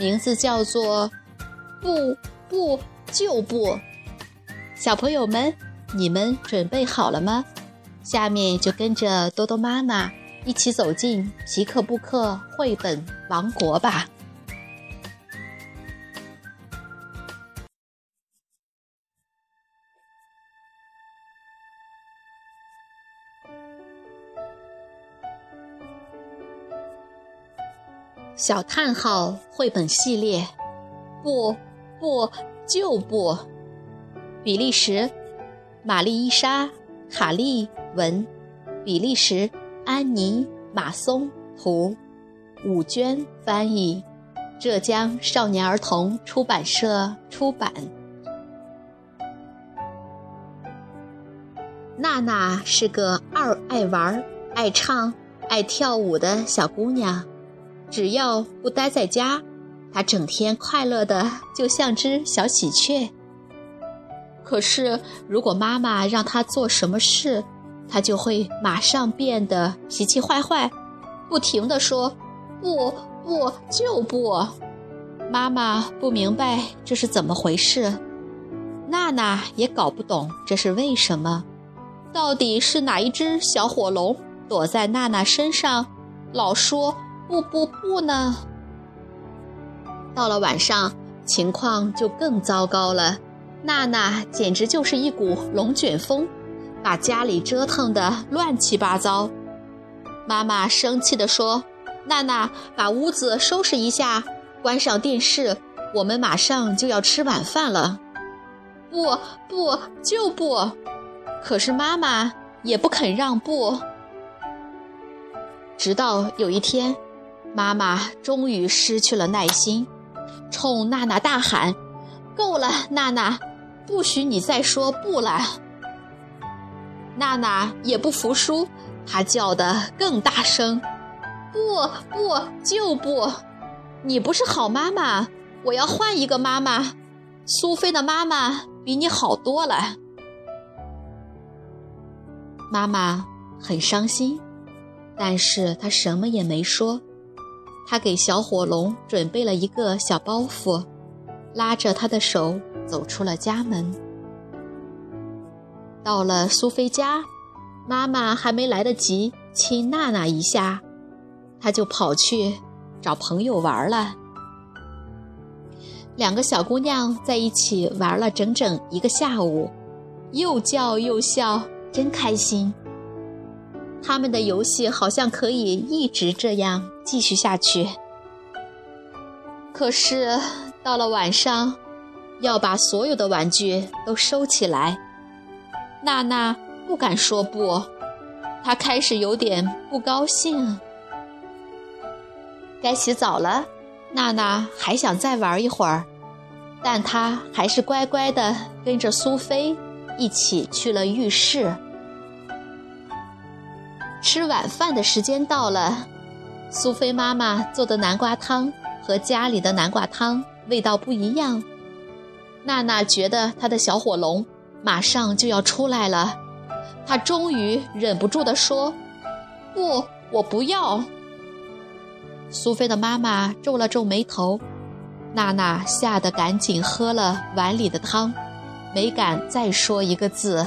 名字叫做“不不就不”，小朋友们，你们准备好了吗？下面就跟着多多妈妈一起走进皮克布克绘本王国吧。小叹号绘本系列，不，不，就不。比利时，玛丽伊莎·卡利文，比利时安妮·马松图，武娟翻译，浙江少年儿童出版社出版。娜娜是个二爱玩、爱唱、爱跳舞的小姑娘。只要不待在家，他整天快乐的就像只小喜鹊。可是，如果妈妈让他做什么事，他就会马上变得脾气坏坏，不停的说：“不，不，就不。”妈妈不明白这是怎么回事，娜娜也搞不懂这是为什么。到底是哪一只小火龙躲在娜娜身上，老说？不不不呢！到了晚上，情况就更糟糕了。娜娜简直就是一股龙卷风，把家里折腾得乱七八糟。妈妈生气地说：“娜娜，把屋子收拾一下，关上电视，我们马上就要吃晚饭了。”不不就不，可是妈妈也不肯让步。直到有一天。妈妈终于失去了耐心，冲娜娜大喊：“够了，娜娜，不许你再说不了！”娜娜也不服输，她叫得更大声：“不不就不！你不是好妈妈，我要换一个妈妈。苏菲的妈妈比你好多了。”妈妈很伤心，但是她什么也没说。他给小火龙准备了一个小包袱，拉着他的手走出了家门。到了苏菲家，妈妈还没来得及亲娜娜一下，他就跑去找朋友玩了。两个小姑娘在一起玩了整整一个下午，又叫又笑，真开心。他们的游戏好像可以一直这样继续下去。可是到了晚上，要把所有的玩具都收起来。娜娜不敢说不，她开始有点不高兴。该洗澡了，娜娜还想再玩一会儿，但她还是乖乖的跟着苏菲一起去了浴室。吃晚饭的时间到了，苏菲妈妈做的南瓜汤和家里的南瓜汤味道不一样。娜娜觉得她的小火龙马上就要出来了，她终于忍不住地说：“不，我不要。”苏菲的妈妈皱了皱眉头，娜娜吓得赶紧喝了碗里的汤，没敢再说一个字。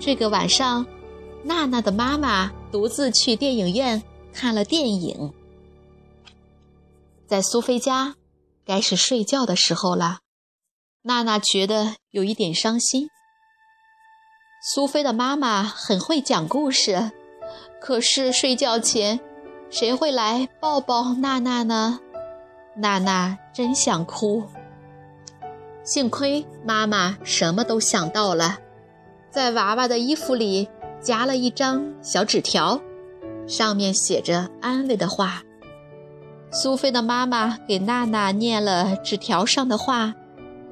这个晚上。娜娜的妈妈独自去电影院看了电影，在苏菲家，该是睡觉的时候了。娜娜觉得有一点伤心。苏菲的妈妈很会讲故事，可是睡觉前，谁会来抱抱娜娜呢？娜娜真想哭。幸亏妈妈什么都想到了，在娃娃的衣服里。夹了一张小纸条，上面写着安慰的话。苏菲的妈妈给娜娜念了纸条上的话，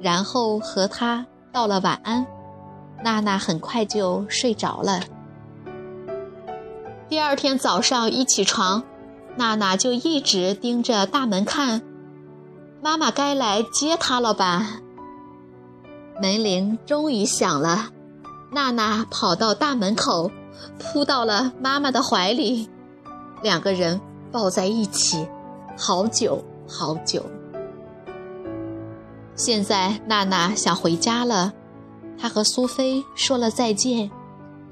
然后和她道了晚安。娜娜很快就睡着了。第二天早上一起床，娜娜就一直盯着大门看。妈妈该来接她了吧？门铃终于响了，娜娜跑到大门口，扑到了妈妈的怀里，两个人抱在一起，好久好久。现在娜娜想回家了，她和苏菲说了再见，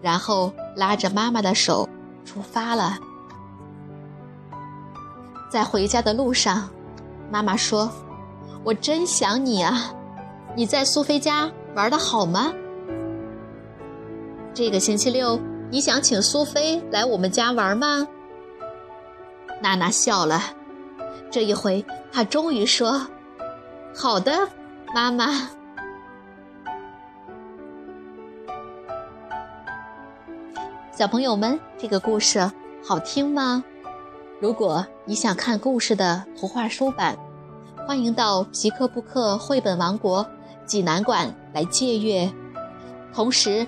然后拉着妈妈的手出发了。在回家的路上，妈妈说：“我真想你啊。”你在苏菲家玩的好吗？这个星期六你想请苏菲来我们家玩吗？娜娜笑了，这一回她终于说：“好的，妈妈。”小朋友们，这个故事好听吗？如果你想看故事的图画书版，欢迎到皮克布克绘本王国。济南馆来借阅，同时